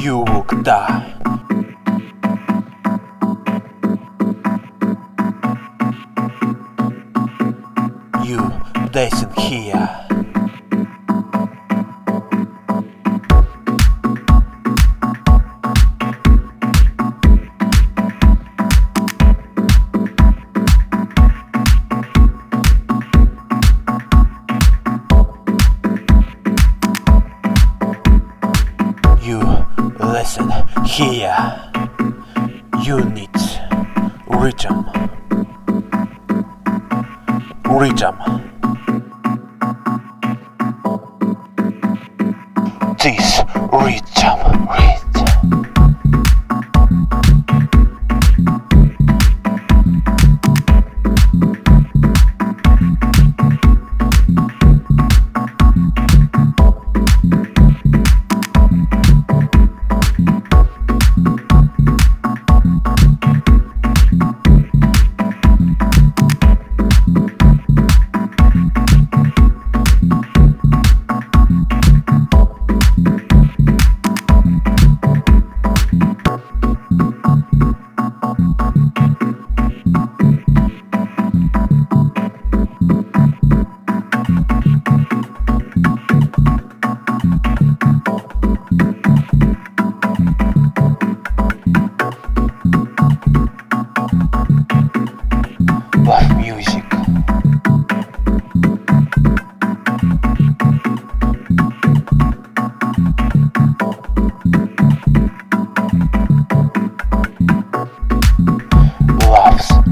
You will die. You dancing here. Here. Need rhythm. Rhythm. This rhythm.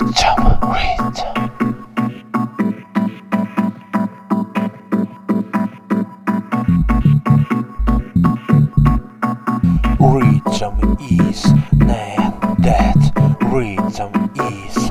rhythm, rhythm. Is name that rhythm is